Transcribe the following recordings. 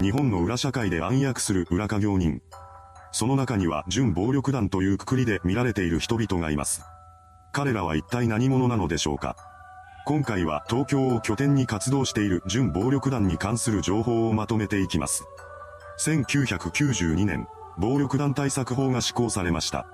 日本の裏社会で暗躍する裏家業人。その中には準暴力団というくくりで見られている人々がいます。彼らは一体何者なのでしょうか今回は東京を拠点に活動している準暴力団に関する情報をまとめていきます。1992年、暴力団対策法が施行されました。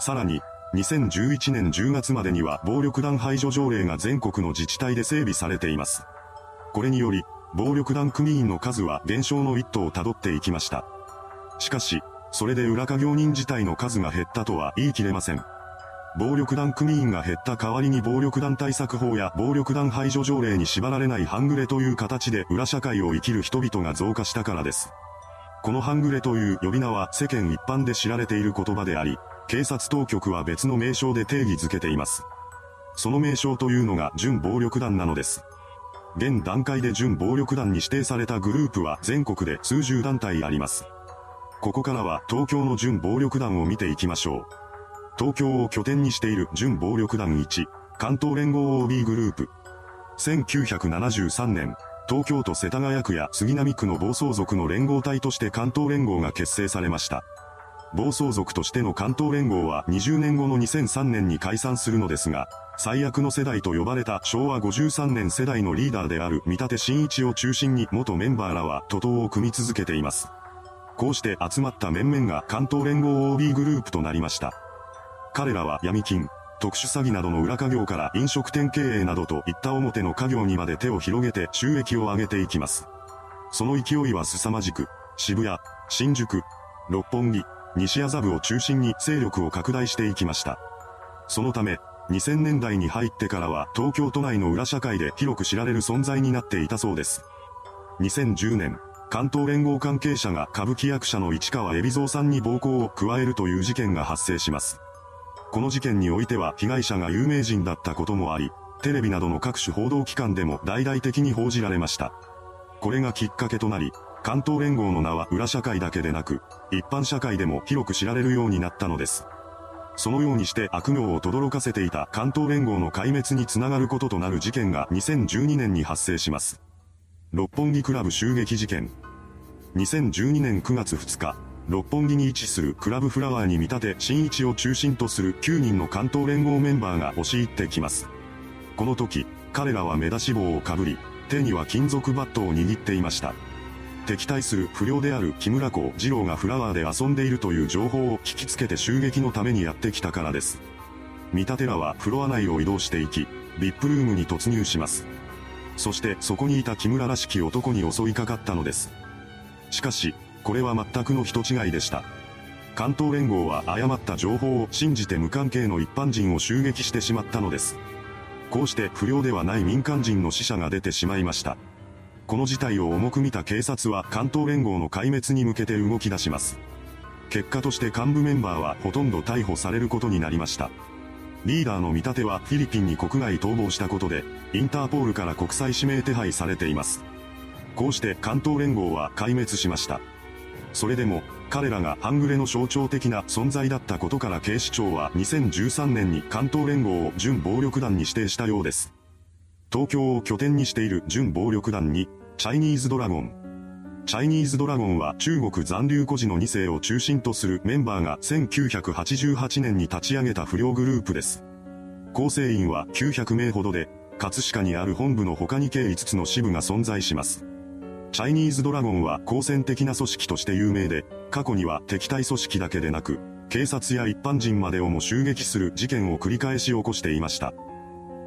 さらに、2011年10月までには暴力団排除条例が全国の自治体で整備されています。これにより、暴力団組員の数は減少の一途をたどっていきました。しかし、それで裏稼業人自体の数が減ったとは言い切れません。暴力団組員が減った代わりに暴力団対策法や暴力団排除条例に縛られない半グレという形で裏社会を生きる人々が増加したからです。この半グレという呼び名は世間一般で知られている言葉であり、警察当局は別の名称で定義づけています。その名称というのが準暴力団なのです。現段階で準暴力団に指定されたグループは全国で数十団体あります。ここからは東京の準暴力団を見ていきましょう。東京を拠点にしている準暴力団1、関東連合 OB グループ。1973年、東京都世田谷区や杉並区の暴走族の連合体として関東連合が結成されました。暴走族としての関東連合は20年後の2003年に解散するのですが、最悪の世代と呼ばれた昭和53年世代のリーダーである三立真一を中心に元メンバーらは徒党を組み続けています。こうして集まった面々が関東連合 OB グループとなりました。彼らは闇金、特殊詐欺などの裏稼業から飲食店経営などといった表の家業にまで手を広げて収益を上げていきます。その勢いは凄まじく、渋谷、新宿、六本木、西麻布を中心に勢力を拡大していきました。そのため、2000年代に入ってからは東京都内の裏社会で広く知られる存在になっていたそうです。2010年、関東連合関係者が歌舞伎役者の市川海老蔵さんに暴行を加えるという事件が発生します。この事件においては被害者が有名人だったこともあり、テレビなどの各種報道機関でも大々的に報じられました。これがきっかけとなり、関東連合の名は裏社会だけでなく、一般社会でも広く知られるようになったのです。そのようにして悪名を轟かせていた関東連合の壊滅につながることとなる事件が2012年に発生します。六本木クラブ襲撃事件。2012年9月2日、六本木に位置するクラブフラワーに見立て新一を中心とする9人の関東連合メンバーが押し入ってきます。この時、彼らは目出し帽をかぶり、手には金属バットを握っていました。敵対する不良である木村子二郎がフラワーで遊んでいるという情報を聞きつけて襲撃のためにやってきたからです。見立てらはフロア内を移動していき、VIP ルームに突入します。そしてそこにいた木村らしき男に襲いかかったのです。しかし、これは全くの人違いでした。関東連合は誤った情報を信じて無関係の一般人を襲撃してしまったのです。こうして不良ではない民間人の死者が出てしまいました。この事態を重く見た警察は関東連合の壊滅に向けて動き出します。結果として幹部メンバーはほとんど逮捕されることになりました。リーダーの見立てはフィリピンに国外逃亡したことで、インターポールから国際指名手配されています。こうして関東連合は壊滅しました。それでも、彼らが半グレの象徴的な存在だったことから警視庁は2013年に関東連合を準暴力団に指定したようです。東京を拠点にしている準暴力団に、チャイニーズドラゴン。チャイニーズドラゴンは中国残留孤児の2世を中心とするメンバーが1988年に立ち上げた不良グループです。構成員は900名ほどで、葛飾にある本部の他に計5つの支部が存在します。チャイニーズドラゴンは好戦的な組織として有名で、過去には敵対組織だけでなく、警察や一般人までをも襲撃する事件を繰り返し起こしていました。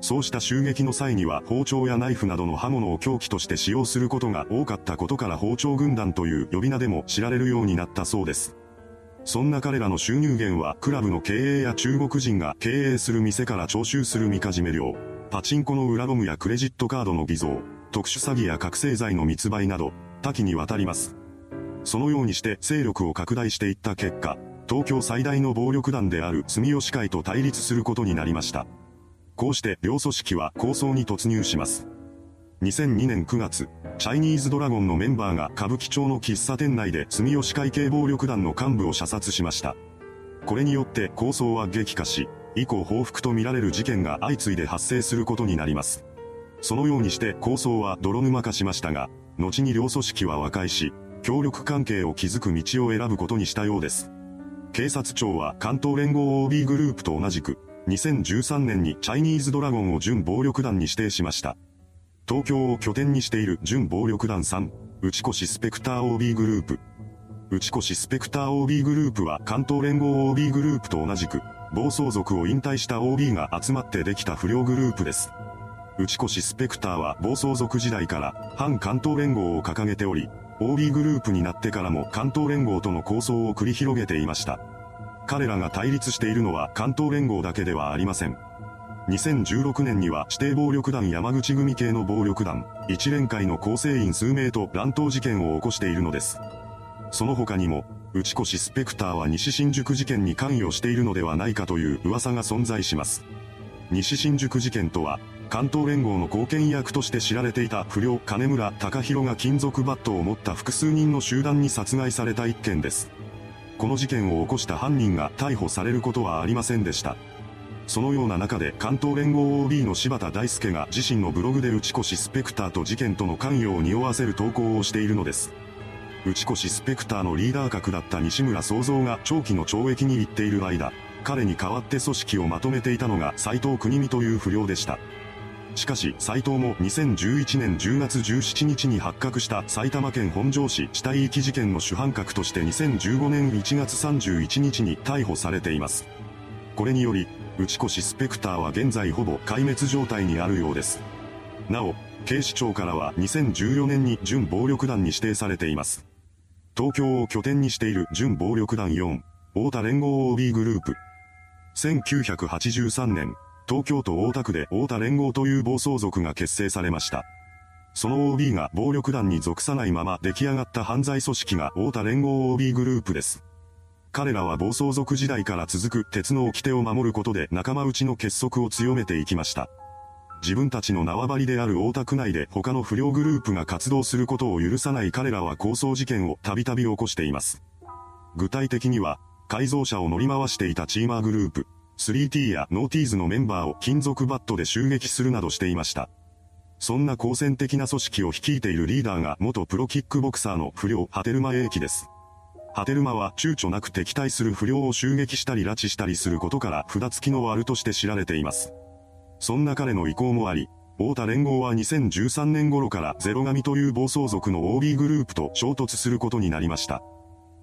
そうした襲撃の際には包丁やナイフなどの刃物を凶器として使用することが多かったことから包丁軍団という呼び名でも知られるようになったそうです。そんな彼らの収入源はクラブの経営や中国人が経営する店から徴収するみかじめ料、パチンコの裏ロムやクレジットカードの偽造、特殊詐欺や覚醒剤の密売など、多岐にわたります。そのようにして勢力を拡大していった結果、東京最大の暴力団である住吉会と対立することになりました。こうして両組織は構想に突入します。2002年9月、チャイニーズドラゴンのメンバーが歌舞伎町の喫茶店内で住吉会系暴力団の幹部を射殺しました。これによって構想は激化し、以降報復とみられる事件が相次いで発生することになります。そのようにして構想は泥沼化しましたが、後に両組織は和解し、協力関係を築く道を選ぶことにしたようです。警察庁は関東連合 OB グループと同じく、2013年にチャイニーズドラゴンを準暴力団に指定しました。東京を拠点にしている準暴力団3、内越スペクター OB グループ。内越スペクター OB グループは関東連合 OB グループと同じく、暴走族を引退した OB が集まってできた不良グループです。内越スペクターは暴走族時代から反関東連合を掲げており、OB グループになってからも関東連合との構想を繰り広げていました。彼らが対立しているのは関東連合だけではありません。2016年には指定暴力団山口組系の暴力団、一連会の構成員数名と乱闘事件を起こしているのです。その他にも、内越スペクターは西新宿事件に関与しているのではないかという噂が存在します。西新宿事件とは、関東連合の貢献役として知られていた不良金村隆弘が金属バットを持った複数人の集団に殺害された一件です。この事件を起こした犯人が逮捕されることはありませんでした。そのような中で関東連合 OB の柴田大輔が自身のブログで内越スペクターと事件との関与を匂わせる投稿をしているのです。内越スペクターのリーダー格だった西村創造が長期の懲役に行っている間、彼に代わって組織をまとめていたのが斎藤国見という不良でした。しかし斎藤も2011年10月17日に発覚した埼玉県本庄市死体遺棄事件の主犯格として2015年1月31日に逮捕されています。これにより、内越スペクターは現在ほぼ壊滅状態にあるようです。なお、警視庁からは2014年に準暴力団に指定されています。東京を拠点にしている準暴力団4、太田連合 OB グループ。1983年、東京都大田区で太田連合という暴走族が結成されました。その OB が暴力団に属さないまま出来上がった犯罪組織が太田連合 OB グループです。彼らは暴走族時代から続く鉄の掟を守ることで仲間内の結束を強めていきました。自分たちの縄張りである大田区内で他の不良グループが活動することを許さない彼らは抗争事件をたびたび起こしています。具体的には、改造車を乗り回していたチーマーグループ、3T やノーティーズのメンバーを金属バットで襲撃するなどしていました。そんな好戦的な組織を率いているリーダーが元プロキックボクサーの不良ハテルマ英樹です。ハテルマは躊躇なく敵対する不良を襲撃したり拉致したりすることから札付きの悪として知られています。そんな彼の意向もあり、太田連合は2013年頃からゼロ神という暴走族の OB グループと衝突することになりました。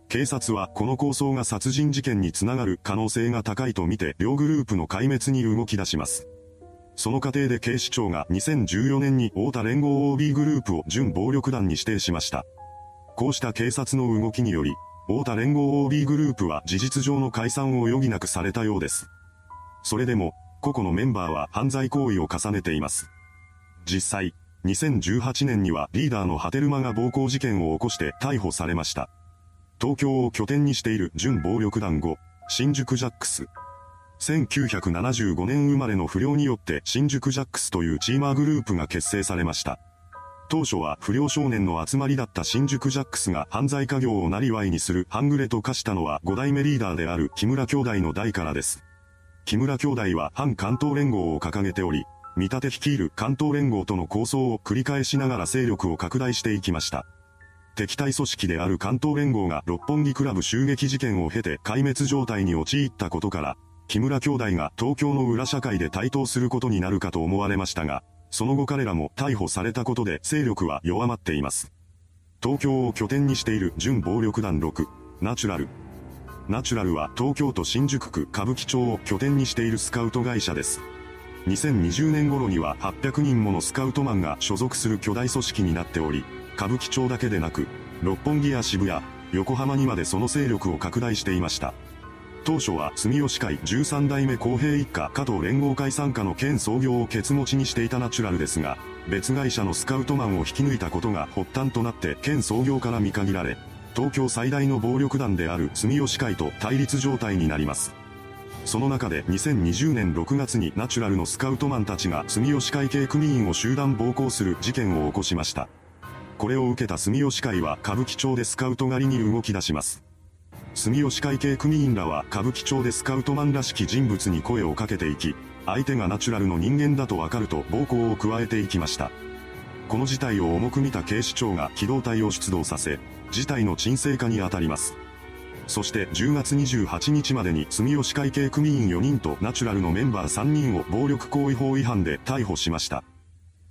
警察はこの構想が殺人事件につながる可能性が高いとみて両グループの壊滅に動き出します。その過程で警視庁が2014年に太田連合 OB グループを準暴力団に指定しました。こうした警察の動きにより、太田連合 OB グループは事実上の解散を余儀なくされたようです。それでも、個々のメンバーは犯罪行為を重ねています。実際、2018年にはリーダーのハテルマが暴行事件を起こして逮捕されました。東京を拠点にしている準暴力団後、新宿ジャックス。1975年生まれの不良によって新宿ジャックスというチーマーグループが結成されました。当初は不良少年の集まりだった新宿ジャックスが犯罪家業をなりわいにする半グレと化したのは5代目リーダーである木村兄弟の代からです。木村兄弟は反関東連合を掲げており、見立て率いる関東連合との構想を繰り返しながら勢力を拡大していきました。敵対組織である関東連合が六本木クラブ襲撃事件を経て壊滅状態に陥ったことから、木村兄弟が東京の裏社会で台頭することになるかと思われましたが、その後彼らも逮捕されたことで勢力は弱まっています。東京を拠点にしている準暴力団6、ナチュラル。ナチュラルは東京都新宿区歌舞伎町を拠点にしているスカウト会社です。2020年頃には800人ものスカウトマンが所属する巨大組織になっており、歌舞伎町だけでなく、六本木や渋谷、横浜にまでその勢力を拡大していました。当初は住吉会13代目公平一家加藤連合会参加の県創業をケツ持ちにしていたナチュラルですが、別会社のスカウトマンを引き抜いたことが発端となって県創業から見限られ、東京最大の暴力団である住吉会と対立状態になります。その中で2020年6月にナチュラルのスカウトマンたちが住吉会系組員を集団暴行する事件を起こしました。これを受けた住吉会は歌舞伎町でスカウト狩りに動き出します。住吉会系組員らは歌舞伎町でスカウトマンらしき人物に声をかけていき、相手がナチュラルの人間だとわかると暴行を加えていきました。この事態を重く見た警視庁が機動隊を出動させ、事態の沈静化に当たります。そして10月28日までに住吉会系組員4人とナチュラルのメンバー3人を暴力行為法違反で逮捕しました。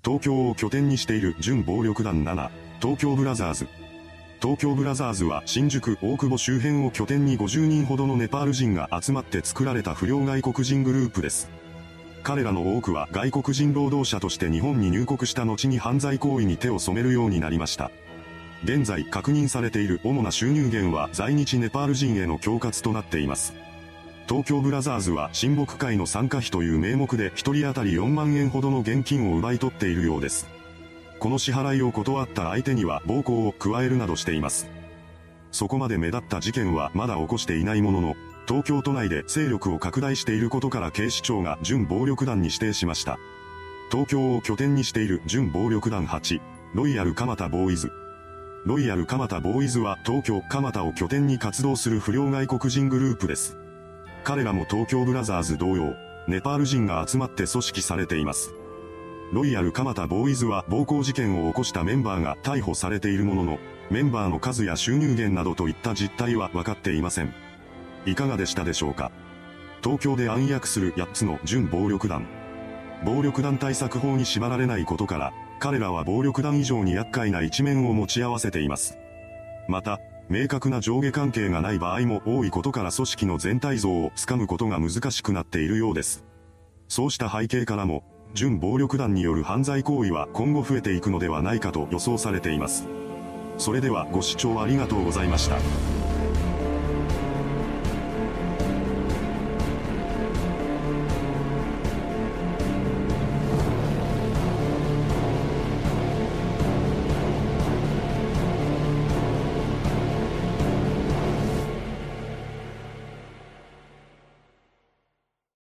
東京を拠点にしている準暴力団7、東京ブラザーズ。東京ブラザーズは新宿大久保周辺を拠点に50人ほどのネパール人が集まって作られた不良外国人グループです。彼らの多くは外国人労働者として日本に入国した後に犯罪行為に手を染めるようになりました。現在確認されている主な収入源は在日ネパール人への恐喝となっています。東京ブラザーズは親睦会の参加費という名目で1人当たり4万円ほどの現金を奪い取っているようです。この支払いを断った相手には暴行を加えるなどしています。そこまで目立った事件はまだ起こしていないものの、東京都内で勢力を拡大していることから警視庁が準暴力団に指定しました。東京を拠点にしている準暴力団8、ロイヤル蒲田ボーイズ。ロイヤル蒲田ボーイズは東京蒲田を拠点に活動する不良外国人グループです。彼らも東京ブラザーズ同様、ネパール人が集まって組織されています。ロイヤル蒲田ボーイズは暴行事件を起こしたメンバーが逮捕されているものの、メンバーの数や収入源などといった実態は分かっていません。いかがでしたでしょうか？東京で暗躍する8つの準暴力団。暴力団対策法に縛られないことから、彼らは暴力団以上に厄介な一面を持ち合わせています。また、明確な上下関係がない場合も多いことから組織の全体像をつかむことが難しくなっているようです。そうした背景からも、準暴力団による犯罪行為は今後増えていくのではないかと予想されています。それではご視聴ありがとうございました。